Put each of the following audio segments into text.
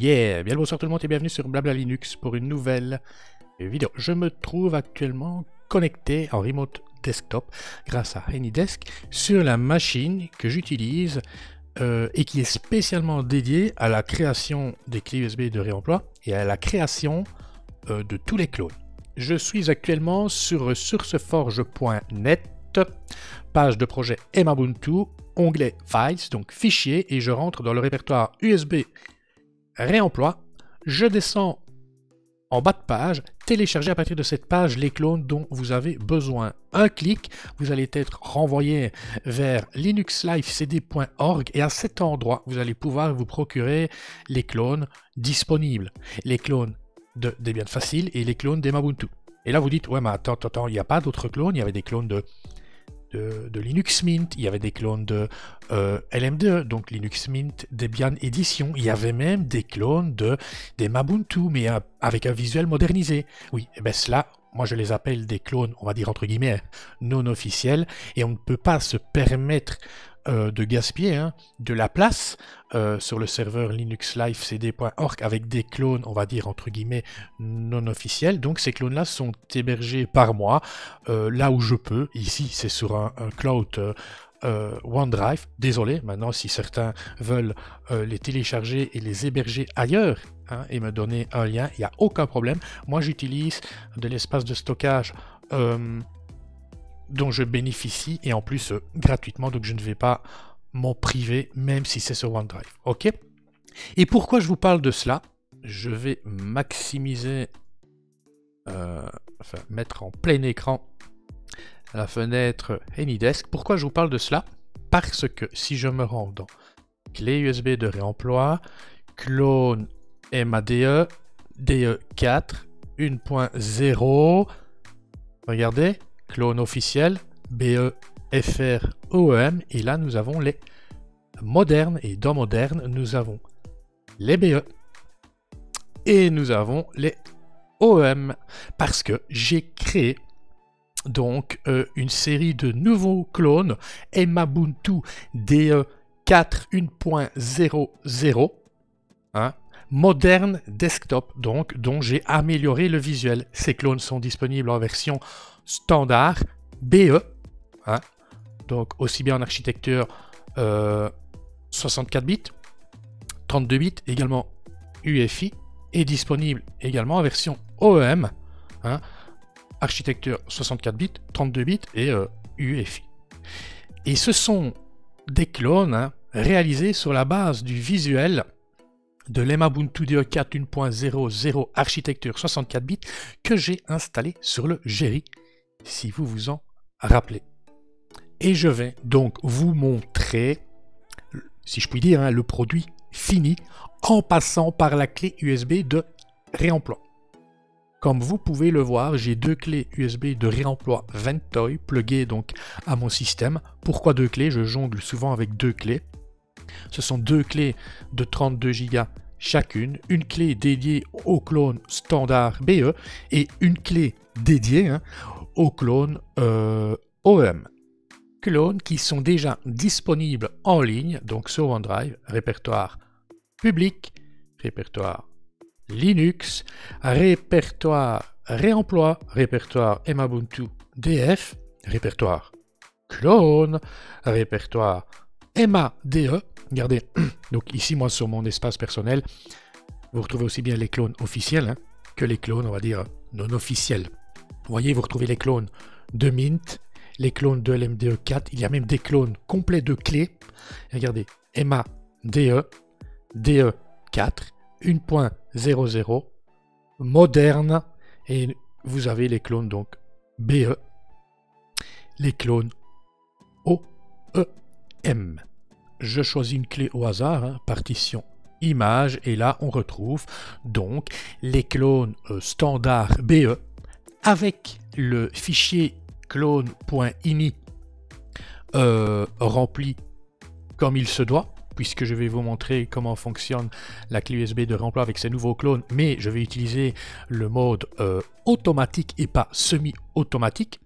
Yeah Bien le bonsoir tout le monde et bienvenue sur Blabla Linux pour une nouvelle vidéo. Je me trouve actuellement connecté en remote desktop grâce à AnyDesk sur la machine que j'utilise euh, et qui est spécialement dédiée à la création des clés USB de réemploi et à la création euh, de tous les clones. Je suis actuellement sur sourceforge.net, page de projet Mabuntu, onglet Files, donc fichiers, et je rentre dans le répertoire USB réemploi. Je descends en bas de page, télécharger à partir de cette page les clones dont vous avez besoin. Un clic, vous allez être renvoyé vers linuxlifecd.org et à cet endroit, vous allez pouvoir vous procurer les clones disponibles. Les clones de Debian Facile et les clones d'Emabuntu. Et là, vous dites, ouais, mais attends, attends, il n'y a pas d'autres clones, il y avait des clones de de, Linux Mint, il y avait des clones de euh, LM2, donc Linux Mint Debian Edition, il y avait même des clones de des Mabuntu, mais avec un visuel modernisé. Oui, et eh bien cela, moi je les appelle des clones, on va dire entre guillemets, non officiels, et on ne peut pas se permettre euh, de gaspiller hein, de la place euh, sur le serveur linuxlifecd.org avec des clones, on va dire entre guillemets, non officiels. Donc ces clones-là sont hébergés par moi euh, là où je peux. Ici, c'est sur un, cloud. OneDrive. Désolé, maintenant si certains veulent les télécharger et les héberger ailleurs hein, et me donner un lien, il n'y a aucun problème. Moi j'utilise de l'espace de stockage dont je bénéficie et en plus euh, gratuitement, donc je ne vais pas m'en priver même si c'est sur OneDrive. Ok? Et pourquoi je vous parle de cela? Je vais maximiser, euh, enfin mettre en plein écran la fenêtre AnyDesk. Pourquoi je vous parle de cela? Parce que si je me rends dans clé USB de réemploi, clone MADE, DE4, 1.0, regardez, clone officiel, BE, FR, OEM, et là nous avons les modernes, et dans moderne nous avons les BE, et nous avons les OEM, parce que j'ai créé donc euh, une série de nouveaux clones Emabuntu DE 4 1.00 hein, moderne desktop donc dont j'ai amélioré le visuel. Ces clones sont disponibles en version standard BE, hein. donc aussi bien en architecture 64 euh, bits, 32 bits, également UEFI, et disponible également en version OEM, hein. architecture 64 bits, 32 bits et UEFI. Euh, et ce sont des clones hein, réalisés sur la base du visuel de l'Emabuntu DE 4 1.00 architecture 64 bits que j'ai installé sur le Jerry si vous vous en rappelez. Et je vais donc vous montrer, si je puis dire, hein, le produit fini en passant par la clé USB de réemploi. Comme vous pouvez le voir, j'ai deux clés USB de réemploi Ventoy pluguées donc à mon système. Pourquoi deux clés? Je jongle souvent avec deux clés. Ce sont deux clés de 32 Go chacune, une clé dédiée au clone standard BE et une clé dédiée hein, aux clones euh, OEM. Clones qui sont déjà disponibles en ligne, donc sur OneDrive, répertoire public, répertoire Linux, répertoire réemploi, répertoire Emabuntu DF, répertoire clone, répertoire MADE. Regardez, donc ici, moi, sur mon espace personnel, vous retrouvez aussi bien les clones officiels hein, que les clones, on va dire, non officiels. Vous voyez, vous retrouvez les clones de Mint, les clones de LMDE4, il y a même des clones complets de clés. Regardez, EMA DE, DE4, 1.00, moderne, et vous avez les clones donc BE, les clones OEM. Je choisis une clé au hasard, hein, partition image, et là on retrouve donc les clones euh, standard BE avec le fichier clone.ini euh, rempli comme il se doit, puisque je vais vous montrer comment fonctionne la clé USB de remploi avec ces nouveaux clones, mais je vais utiliser le mode euh, automatique et pas semi-automatique.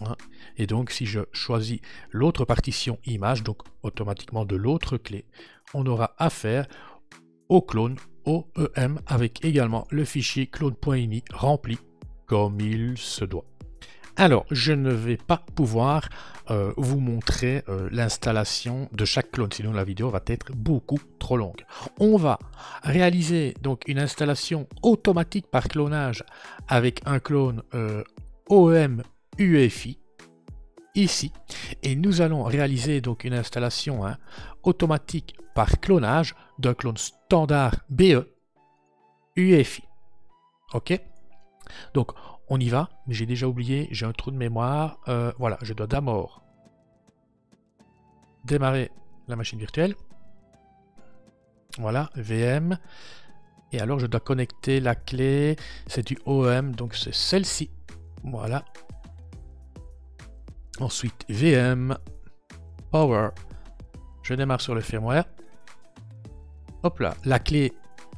Hein. Et donc si je choisis l'autre partition image, donc automatiquement de l'autre clé, on aura affaire au clone OEM avec également le fichier clone.ini rempli comme il se doit. Alors, je ne vais pas pouvoir euh, vous montrer euh, l'installation de chaque clone, sinon la vidéo va être beaucoup trop longue. On va réaliser donc une installation automatique par clonage avec un clone euh, OEM UEFI ici, et nous allons réaliser donc une installation hein, automatique par clonage d'un clone standard BE UEFI. Ok? Donc on y va, mais j'ai déjà oublié, j'ai un trou de mémoire. Euh, voilà, je dois d'abord démarrer la machine virtuelle. Voilà, VM. Et alors je dois connecter la clé, c'est du OEM, donc c'est celle-ci. Voilà. Ensuite, VM, Power. Je démarre sur le firmware. Hop là, la clé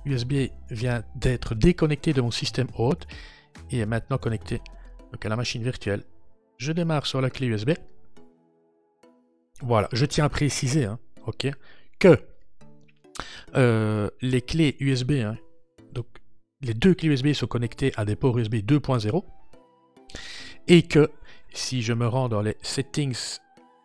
USB vient d'être déconnectée de mon système hôte et est maintenant connecté à la machine virtuelle. Je démarre sur la clé USB. Voilà, je tiens à préciser hein, que euh, les clés USB, hein, donc les deux clés USB sont connectées à des ports USB 2.0 et que si je me rends dans les settings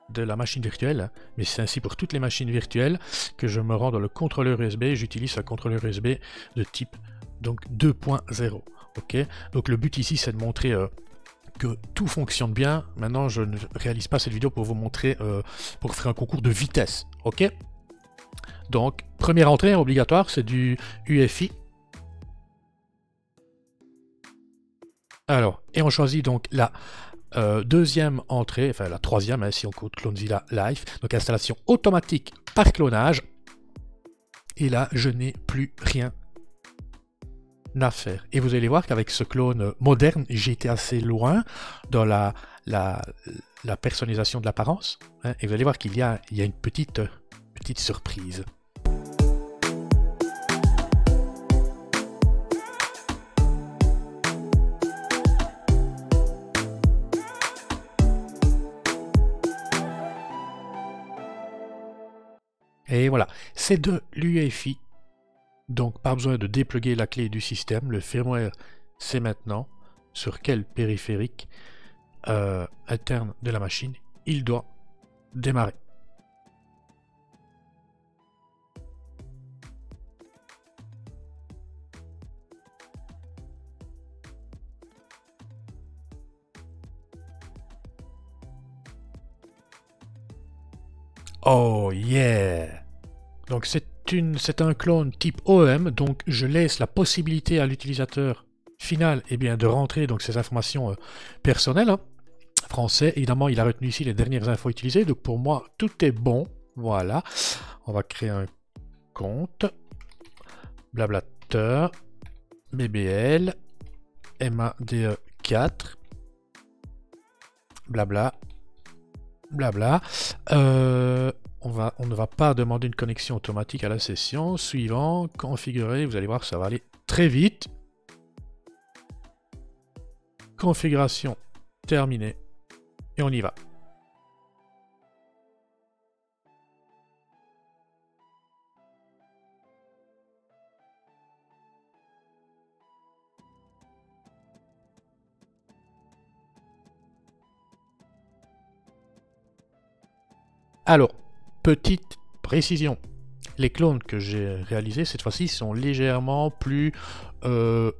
de la machine virtuelle, mais c'est ainsi pour toutes les machines virtuelles que je me rends dans le contrôleur USB, j'utilise un contrôleur USB de type donc 2.0. Ok, donc le but ici c'est de montrer euh, que tout fonctionne bien. Maintenant, je ne réalise pas cette vidéo pour vous montrer, euh, pour faire un concours de vitesse. Ok Donc, première entrée obligatoire, c'est du UFI. Alors, et on choisit donc la euh, deuxième entrée, enfin la troisième, hein, si on compte Clonezilla Live. Donc, installation automatique par clonage. Et là, je n'ai plus rien Et vous allez voir qu'avec ce clone moderne, j'ai été assez loin dans la, la, personnalisation de l'apparence. Hein, et vous allez voir qu'il y a, une petite, petite surprise. Et voilà, c'est de l'UEFI donc pas besoin de dépluguer la clé du système, le firmware c'est maintenant sur quel périphérique euh, interne de la machine il doit démarrer. Oh yeah Donc c'est c'est un clone type OEM, donc je laisse la possibilité à l'utilisateur final eh bien, de rentrer donc ces informations euh, personnelles. Hein. Français, évidemment, il a retenu ici les dernières infos utilisées, donc pour moi, tout est bon. Voilà. On va créer un compte. Blablateur. BBL. MADE4. Blabla. Blabla. Euh, on, va, on ne va pas demander une connexion automatique à la session. Suivant, configurer, vous allez voir, ça va aller très vite. Configuration terminée. Et on y va. Alors, Petite précision. Les clones que j'ai réalisés cette fois-ci sont légèrement plus euh,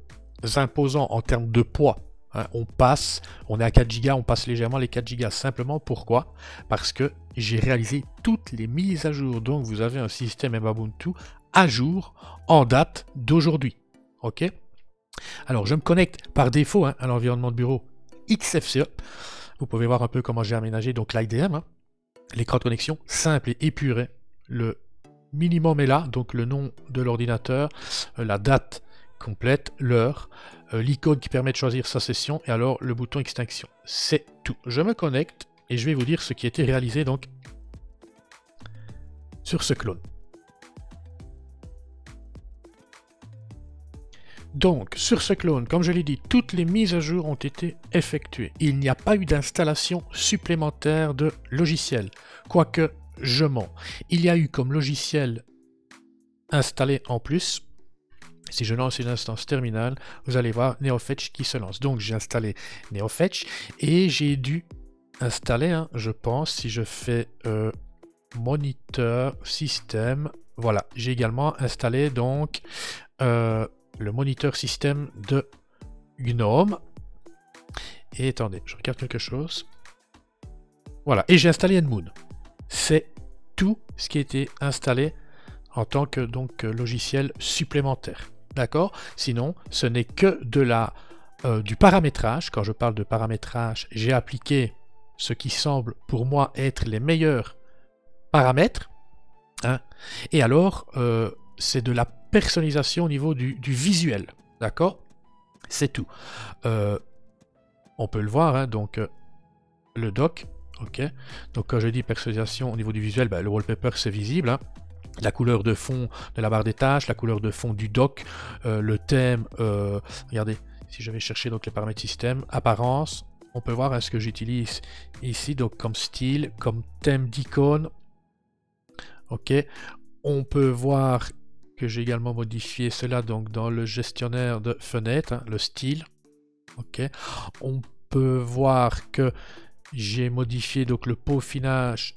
imposants en termes de poids. Hein. on passe, on est à 4 Go, on passe légèrement les 4 Go. Simplement pourquoi? Parce que j'ai réalisé toutes les mises à jour. Donc vous avez un système Ubuntu à jour en date d'aujourd'hui. Ok? Alors je me connecte par défaut hein, à l'environnement de bureau XFCE. Vous pouvez voir un peu comment j'ai aménagé l'IDM. Hein. L'écran de connexion simple et épuré. Le minimum est là, donc le nom de l'ordinateur, euh, la date complète, l'heure, euh, l'icône qui permet de choisir sa session et alors le bouton extinction. C'est tout. Je me connecte et je vais vous dire ce qui a été réalisé donc sur ce clone. Donc, sur ce clone, comme je l'ai dit, toutes les mises à jour ont été effectuées. Il n'y a pas eu d'installation supplémentaire de logiciel, quoique je mens. Il y a eu comme logiciel installer en plus. Si je lance une instance terminale, vous allez voir NeoFetch qui se lance. Donc j'ai installé NeoFetch et j'ai dû installer, hein, je pense, si je fais euh, moniteur système, voilà, j'ai également installé donc euh, le moniteur système de GNOME. Et attendez, je regarde quelque chose. Voilà, et j'ai installé Enmoon. C'est tout ce qui a été installé en tant que logiciel supplémentaire. D'accord? Sinon, ce n'est que de la, euh, du paramétrage. Quand je parle de paramétrage, j'ai appliqué ce qui semble pour moi être les meilleurs paramètres. Hein Et alors, euh, c'est de la personnalisation au niveau du, visuel. D'accord? C'est tout. Euh, on peut le voir, hein, donc le doc. Ok? Donc quand je dis personnalisation au niveau du visuel, ben, le wallpaper c'est visible. Hein la couleur de fond de la barre des tâches, la couleur de fond du dock, euh, le thème, euh, regardez, si je vais chercher donc les paramètres système, apparence, on peut voir hein, ce que j'utilise ici, donc comme style, comme thème d'icône, ok, on peut voir que j'ai également modifié cela donc dans le gestionnaire de fenêtres, hein, le style, ok, on peut voir que j'ai modifié donc le peaufinage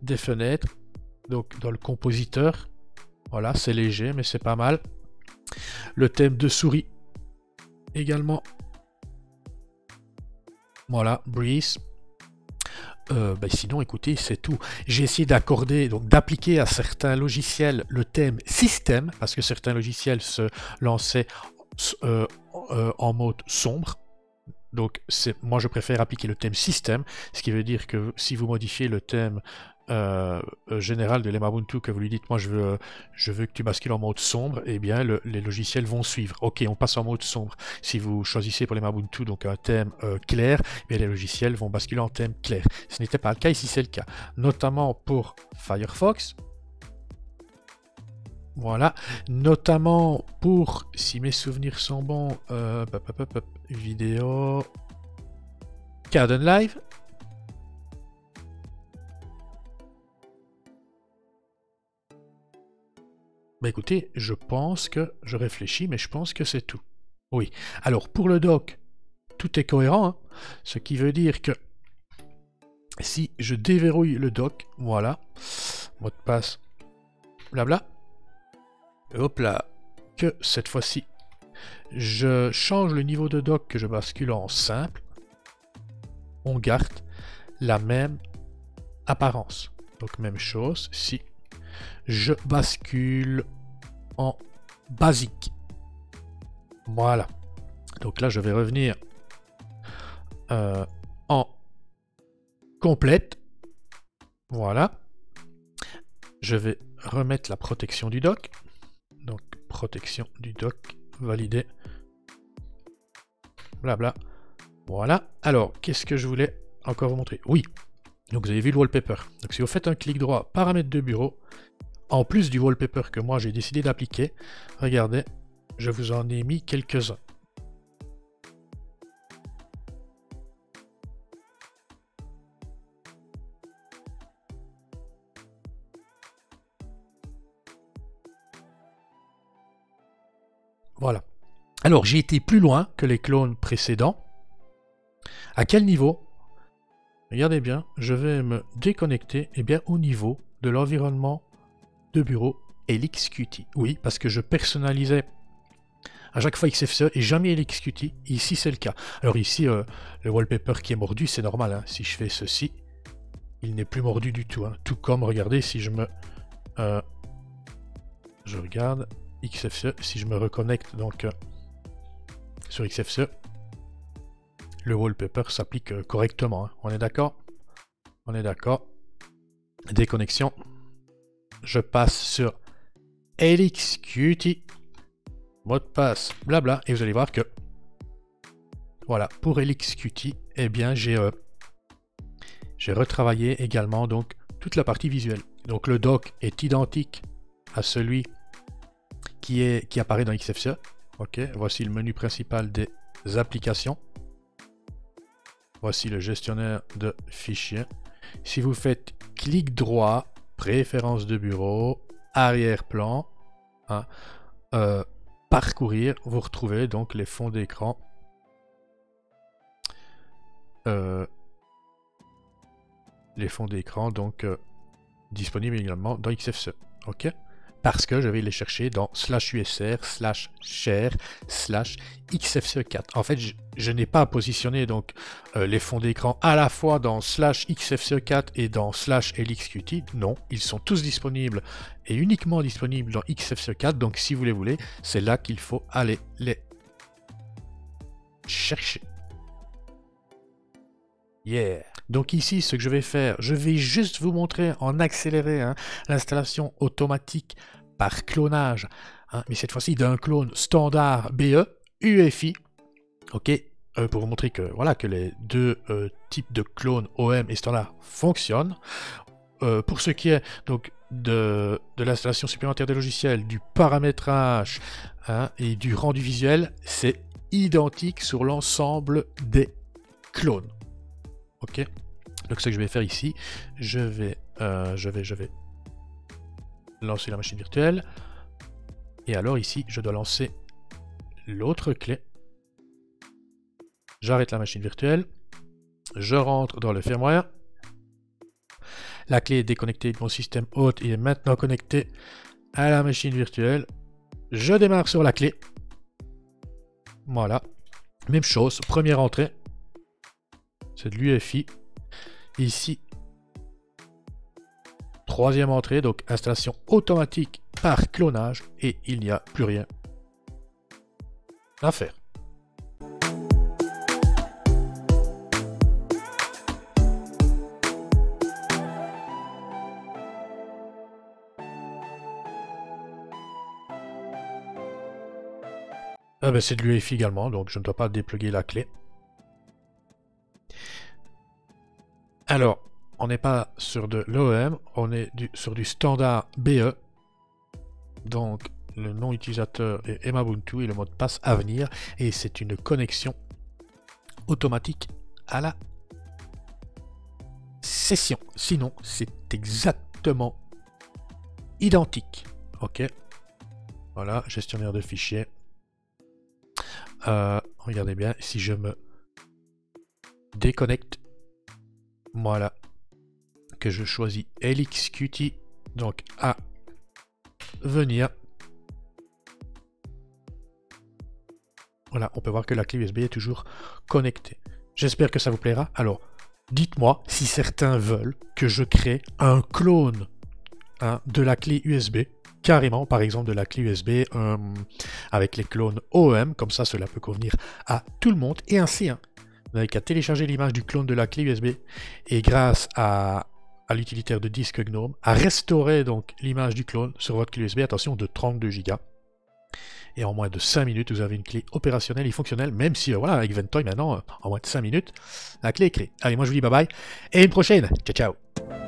des fenêtres, donc dans le compositeur. Voilà, c'est léger, mais c'est pas mal. Le thème de souris également. Voilà, Breeze. Euh, ben sinon, écoutez, c'est tout. J'ai essayé d'accorder, donc d'appliquer à certains logiciels le thème système, parce que certains logiciels se lançaient euh, euh, en mode sombre. Donc, moi, je préfère appliquer le thème système, ce qui veut dire que si vous modifiez le thème euh, euh, général de l'Emabuntu que vous lui dites moi je veux, je veux que tu bascules en mode sombre, et eh bien les logiciels vont suivre. Ok, on passe en mode sombre. Si vous choisissez pour l'Emabuntu donc un thème euh, clair, eh les logiciels vont basculer en thème clair. Ce n'était pas le cas, ici c'est le cas. Notamment pour Firefox. Voilà, notamment pour, si mes souvenirs sont bons, vidéo, Carden Live, Bah écoutez, je pense que, je réfléchis, mais je pense que c'est tout. Oui. Alors pour le doc, tout est cohérent, hein. ce qui veut dire que si je déverrouille le doc, voilà, mot de passe, blabla, hop là, que cette fois-ci, je change le niveau de doc que je bascule en simple, on garde la même apparence. Donc même chose, si je bascule en basique. Voilà. Donc là, je vais revenir euh, en complète. Voilà. Je vais remettre la protection du dock. Donc, protection du dock, validé. Blabla. Voilà. Alors, qu'est-ce que je voulais encore vous montrer? Oui. Donc, vous avez vu le wallpaper. Donc, si vous faites un clic droit, paramètres de bureau, en plus du wallpaper que moi j'ai décidé d'appliquer, regardez, je vous en ai mis quelques-uns. Voilà. Alors j'ai été plus loin que les clones précédents. À quel niveau? Regardez bien, je vais me déconnecter eh bien, au niveau de l'environnement bureau LXQT. Oui, parce que je personnalisais à chaque fois XFCE et jamais LXQT. Ici, c'est le cas. Alors ici, euh, le wallpaper qui est mordu, c'est normal. Hein. Si je fais ceci, il n'est plus mordu du tout. Hein. Tout comme, regardez, si je me... Euh, je regarde XFCE, si je me reconnecte donc euh, sur XFCE, le wallpaper s'applique correctement. Hein. On est d'accord? On est d'accord? Déconnexion je passe sur LXQT, mot de passe, blabla, et vous allez voir que, voilà, pour LXQT, eh bien, j'ai euh, j'ai retravaillé également donc toute la partie visuelle. Donc le doc est identique à celui qui, est, qui apparaît dans XFCE. Voici le menu principal des applications. Voici le gestionnaire de fichiers. Si vous faites clic droit Préférences de bureau, arrière-plan, hein, euh, parcourir, vous retrouvez donc les fonds d'écran. Euh, les fonds d'écran donc disponibles également dans XFCE. Ok? Parce que je vais les chercher dans slash USR, slash share, slash XFCE4. En fait, je, n'ai pas positionné donc euh, les fonds d'écran à la fois dans slash XFCE4 et dans slash LXQT. Non, ils sont tous disponibles et uniquement disponibles dans XFCE4. Donc si vous les voulez, c'est là qu'il faut aller les chercher. Yeah. Donc ici, ce que je vais faire, je vais juste vous montrer en accéléré hein, l'installation automatique par clonage, hein, mais cette fois-ci d'un clone standard BE UEFI. Ok, euh, pour vous montrer que voilà que les deux euh, types de clones OM et standard fonctionnent. Euh, pour ce qui est donc de, l'installation supplémentaire des logiciels, du paramétrage hein, et du rendu visuel, c'est identique sur l'ensemble des clones. Ok Donc ce que je vais faire ici, je vais, euh, je vais, je vais lancer la machine virtuelle. Et alors ici, je dois lancer l'autre clé. J'arrête la machine virtuelle. Je rentre dans le firmware. La clé est déconnectée de mon système hôte et est maintenant connectée à la machine virtuelle. Je démarre sur la clé. Voilà. Même chose, première entrée c'est de l'UFI. Ici, troisième entrée, donc installation automatique par clonage, et il n'y a plus rien à faire. Ah ben c'est de l'UEFI également, donc je ne dois pas dépluguer la clé. Alors, on n'est pas sur de l'OEM, on est sur du standard BE. Donc, le nom utilisateur est Emabuntu et le mot de passe à venir. Et c'est une connexion automatique à la session. Sinon, c'est exactement identique. Ok. Voilà, gestionnaire de fichiers. Euh, regardez bien, si je me déconnecte voilà. Que je choisis LXQT. Donc à venir. Voilà, on peut voir que la clé USB est toujours connectée. J'espère que ça vous plaira. Alors, dites-moi si certains veulent que je crée un clone hein, de la clé USB, carrément, par exemple de la clé USB euh, avec les clones OEM, comme ça cela peut convenir à tout le monde, et ainsi, vous n'avez qu'à télécharger l'image du clone de la clé USB et grâce à, l'utilitaire de disque GNOME, à restaurer donc l'image du clone sur votre clé USB, attention, de 32 Go. Et en moins de 5 minutes, vous avez une clé opérationnelle et fonctionnelle, même si, euh, voilà, avec Ventoy maintenant, euh, en moins de 5 minutes, la clé est créée. Allez, moi je vous dis bye bye, et une prochaine. Ciao, ciao